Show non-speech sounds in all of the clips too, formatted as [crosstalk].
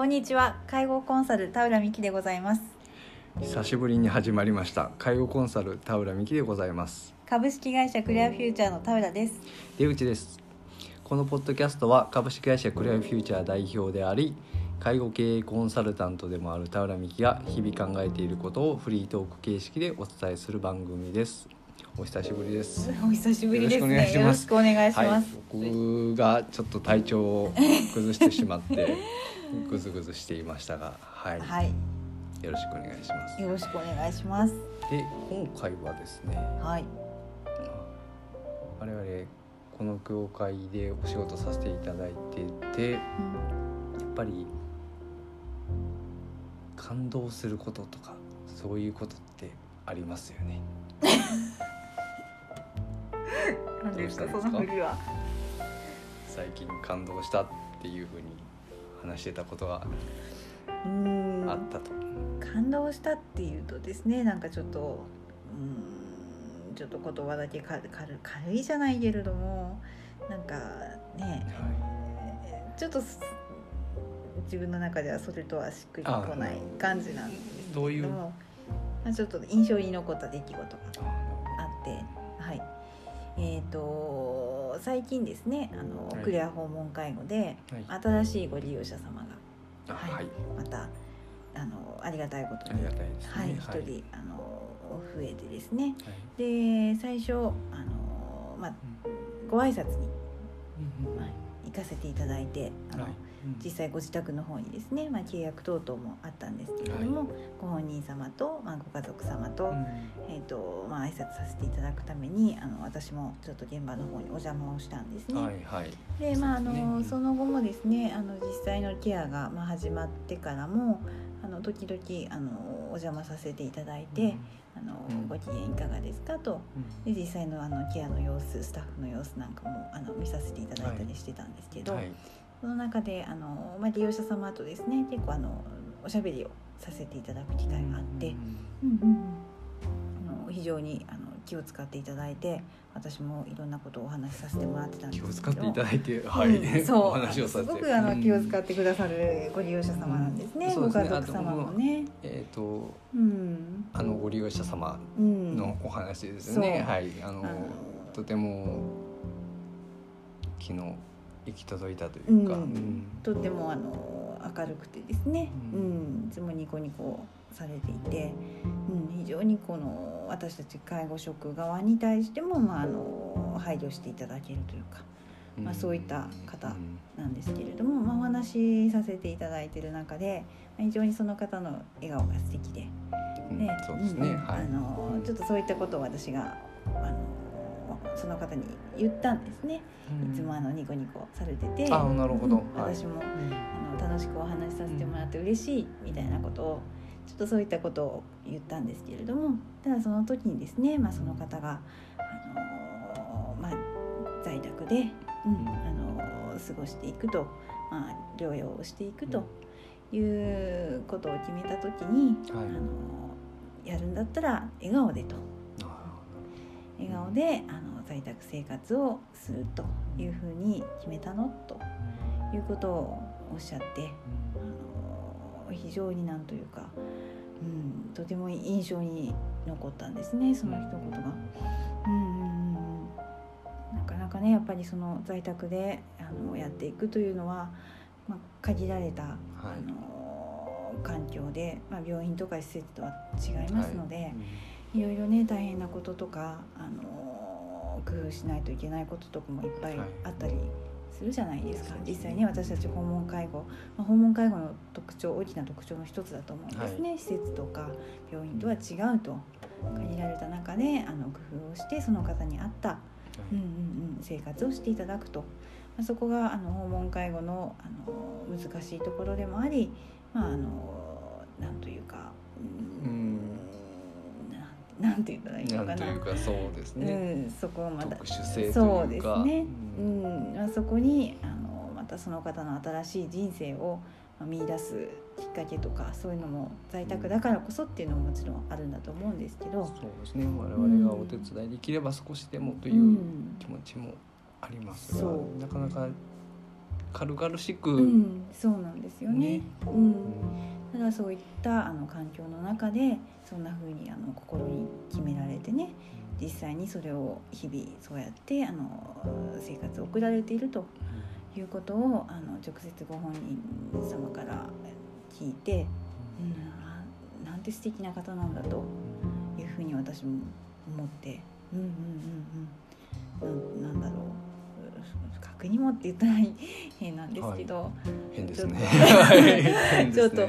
こんにちは。介護コンサル田浦美希でございます。久しぶりに始まりました。介護コンサル田浦美希でございます。株式会社クリアフューチャーの田浦です。出口です。このポッドキャストは株式会社クリアフューチャー代表であり介護経営コンサルタントでもある田浦美希が日々考えていることをフリートーク形式でお伝えする番組ですお久しぶりです。お久しぶりですね。よろしくお願いします。僕がちょっと体調を崩してしまってぐずぐずしていましたがはい、はい、よろしくお願いします。よろしくお願いします。で今回はですねはい。我々この業界でお仕事させていただいててやっぱり感動することとかそういうことってありますよね。[laughs] 何ですかその振りは最近感動したっていうふうに話してたことがうーんあったと。感動したっていうとですねなんかちょっとうーんちょっと言葉だけ軽軽軽いじゃないけれどもなんかねちょっとす自分の中ではそれとはしっくりこない感じなんですけれどもどういうまあちょっと印象に残った出来事がああってはいえー、と最近ですねあの、はい。クレア訪問介護ではい。新しいご利用者様があはいはい、またあのありがたいことにね。はい、一はい。人、あの増えてですね。はい。で最初あの、まあ、ご挨拶に、うんまあ、行かせていただいてあの、はい実際ご自宅の方にですね、まあ、契約等々もあったんですけれども、はご本人様と、まあ、ご家族様と,、うん。えーとまあ挨拶させていただくためにあの私もちょっと現場の方にお邪魔をしたんですね。はいはい。でまああのその後もですねあの実際のケアが、まあ、始まってからもあの時々あのお邪魔させていただいて、あのうん。ご機嫌いかがですかと。うん。で実際のあのケアの様子スタッフの様子なんかもあの見させていただいたりしてたんですけど、はいその中であの、まあ、利用者様とですね結構あのおしゃべりをさせていただく機会があって、うん。うんうんあの非常にあの気を使っていただいて私もいろんなことをお話しさせてもらってたんですけど。気を使っていただいて、はい、うんそう。[laughs] お話をさせて。すごくあの気を使っってくださるご利用者様なんですね、うんご家族様もね。えっ、とうん。あのご利用者様うん。のお話ですね、そう。はい。あのあのとても昨日行き届いたというか、とってもあの明るくてですね、ううん。んいつもニコニコされていて、うん、非常にこの私たち介護職側に対しても、まあ、あの配慮していただけるというか。まあそういった方うんなんですけれども、まあ、お話しさせていただいている中でまあ非常にその方の笑顔が素敵で。うん。ね。そうですね、ん。はい。あのちょっとそういったことを私があのその方に言ったんですね、いつもあのニコニコされてて。あなるほど。うん。はい。私もあの楽しくお話しさせてもらって嬉しいみたいなことをちょっとそういったことを言ったんですけれども。ただその時にですね、まあ、その方が、あのまあ、在宅で、うんうん。あの過ごしていくと、まあ、療養をしていくということを決めた時に、はい。あのやるんだったら笑顔でと。あ笑顔であの在宅生活をするというふうに決めたのということをおっしゃってあの非常になんというか、うん、とても印象に残ったんですねその一言が。うんうんうんうん。なかなかねやっぱりその在宅であのやっていくというのは、まあ、限られた、はい。あの環境で、まあ、病院とか施設とは違いますので、いろいろね大変なこととか、あの工夫しないといけないこととかもいっぱいあったりするじゃないですか、はい。実際ね私たち訪問介護、まあ、訪問介護の特徴大きな特徴の一つだと思うんですね、施設とか病院とは違うと限られた中であの工夫をしてその方に合った、うんうんうん、生活をしていただくと、まあ、そこがあの訪問介護のあの難しいところでもあり、まあ、あのなんというか、なんて言ったらいいのかな。なかそうですね、うん、そこがまた。そうですね、ううん。んまあ、そこにあのまたその方の新しい人生をまあ見出すきっかけとかそういうのも在宅だからこそっていうのももちろんあるんだと思うんですけど、そうですね。我々がお手伝いできれば少しでもといううん気持ちもありますが、そう。なかなか軽々しく、うん、そうなんですよね。ね。うんただそういったあの環境の中でそんな風にあの心に決められてね実際にそれを日々そうやってあの生活を送られているということをあの直接ご本人様から聞いて、うん、なんて素敵な方なんだというふうに私も思ってうんうんうんうんなんだろう確認もって言ったら変なんですけど、変ですね。ちょっと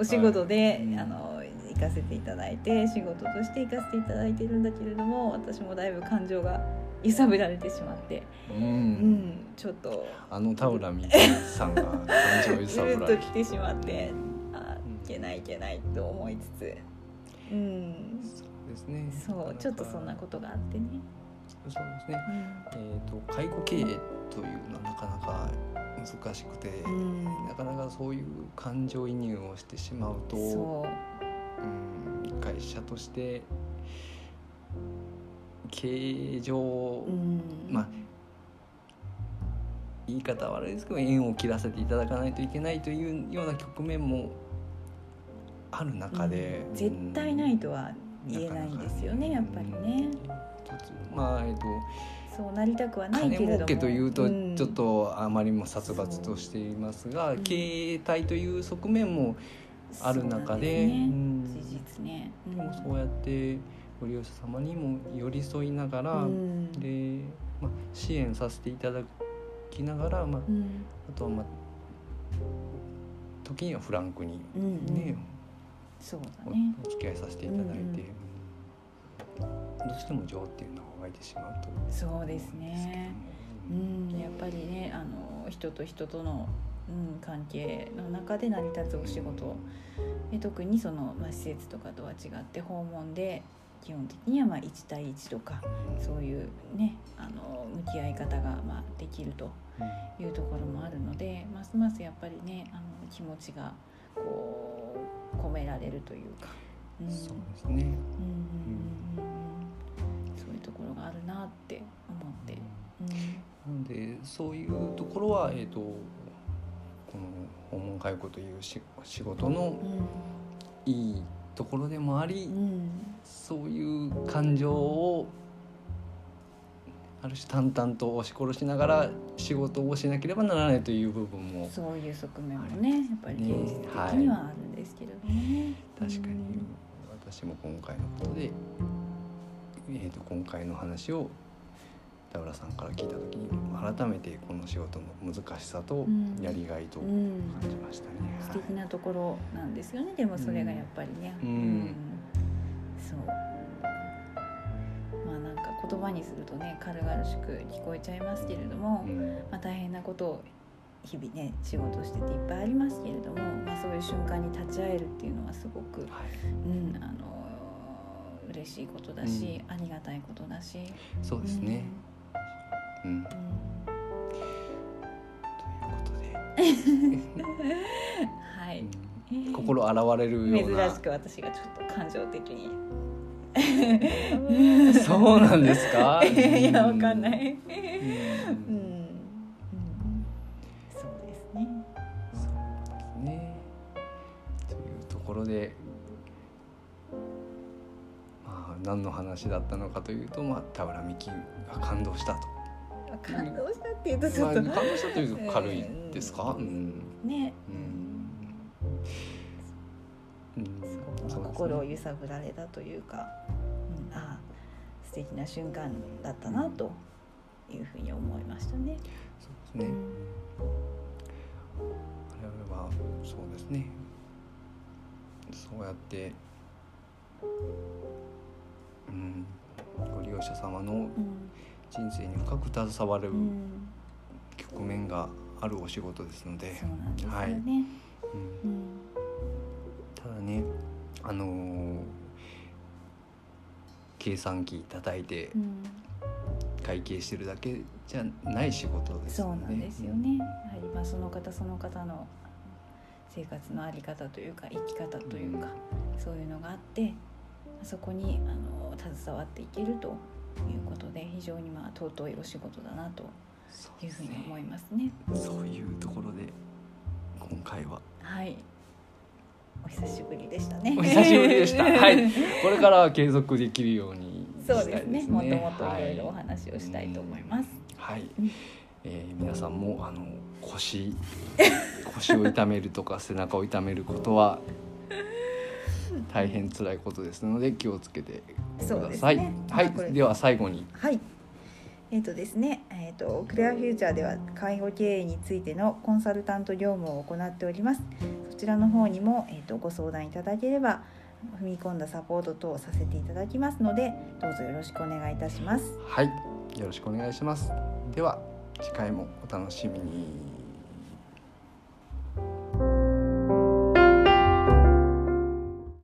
お仕事で、はい。あの行かせていただいて仕事として行かせていただいてるんだけれども私もだいぶ感情が揺さぶられてしまって、うん。うん、ちょっと。あの田浦美さんが感情を揺ずさぶられっと来てしまってあいけないいけないと思いつつ、うん、そうですね。そうちょっとそんなことがあってね。そうですね。うん。えー、と介護経営というのはなかなか難しくて、うん。なかなかそういう感情移入をしてしまうとそう。ん会社として経営上、う、うん、まあ言い方は悪いですけど縁を切らせていただかないといけないというような局面もある中で、うん。絶対ないとは言えないんですよねやっぱりね。一つまあえっ、とそうなりたくはない金けれども。儲けというとん。ちょっとあまりにも殺伐としていますが、うん。経営体という側面もある中でそう事実ね、うん。でもそうやってご利用者様にも寄り添いながら、うん。で、まあ、支援させていただきながら、まあ、うん。あとはまあ時にはフランクにね、そうおだね。お付き合いさせていただいて、どうしても情っていうのが湧いてしまうとそうですね。うん。んやっぱりねあの人と人との、うん、関係の中で成り立つお仕事。で特にその、まあ、施設とかとは違って訪問で基本的にはまあ1対1とかそういうねあの向き合い方がまあできるとうんいうところもあるのでますますやっぱりねあの気持ちがこう込められるというか、うん、そうですね。うんうんがあるなって思って、うん。なのでそういうところは、えー、とこの訪問介護というし仕事のいいところでもあり、うん。そういう感情をある種淡々と押し殺しながら仕事をしなければならないという部分もそういう側面もねやっぱりね現実的にはあるんですけれどもね。確かに。私も今回のことで、えー、と今回の話を田浦さんから聞いた時に改めてこの仕事の難しさとうん。やりがいと感うんじましたね。素敵なところなんですよね。でもそれがやっぱりね、うん。そう。まあなんか言葉にするとね軽々しく聞こえちゃいますけれども、まあ、大変なことを日々ね仕事をしてていっぱいありますけれども、まあ、そういう瞬間に立ち会えるっていうのはすごく、はい。うん、あの嬉しいことだし、ありがたいことだし。そうですね。うん、うん。ということで、[laughs] はい、うん。心洗われるような。珍しく私がちょっと感情的に。[laughs] そうなんですか？[laughs] いやわかんない、うん。うん。うん、そうですね。そうですね。というところでまあ何の話だったのかというと、まあ、田浦美希が感動したと、感動したっていうとちょまあ、っと、感動したというと軽いですか、ううん。んね、うん。うん。そう心を揺さぶられたというか、うん、ああ素敵な瞬間だったなというふうに思いましたね。そうですね、我々はそうですね。そうやって、うん、ご利用者様のうん。人生に深く携わるうん。局面があるお仕事ですので、でね。はい。うん、うん。ただねあのー計算機叩いてうん。会計してるだけじゃない仕事ですそうよね。なんですよね。やはりまあその方その方の生活のあり方というか生き方というか、そういうのがあってそこにあの携わっていけるということで非常にまあ尊いお仕事だなとというふうに思いますね。そういうところで今回ははい。お久しぶりでしたね。お久しぶりでした。[laughs] はい。これからは継続できるようにしたそいうですね。もっともっといろいろお話をしたいと思います。はい。はいうんえー皆さんもあの腰 [laughs] 腰を痛めるとか背中を痛めることは大変辛いことですので気をつけてください。ね。はいまあ。では最後にはい。えっ、とですね、えっ、とクレアフューチャーでは介護経営についてのコンサルタント業務を行っております。そちらの方にもえっ、とご相談いただければ踏み込んだサポート等をさせていただきますので、どうぞよろしくお願いいたします。はいよろしくお願いします。では次回もお楽しみに。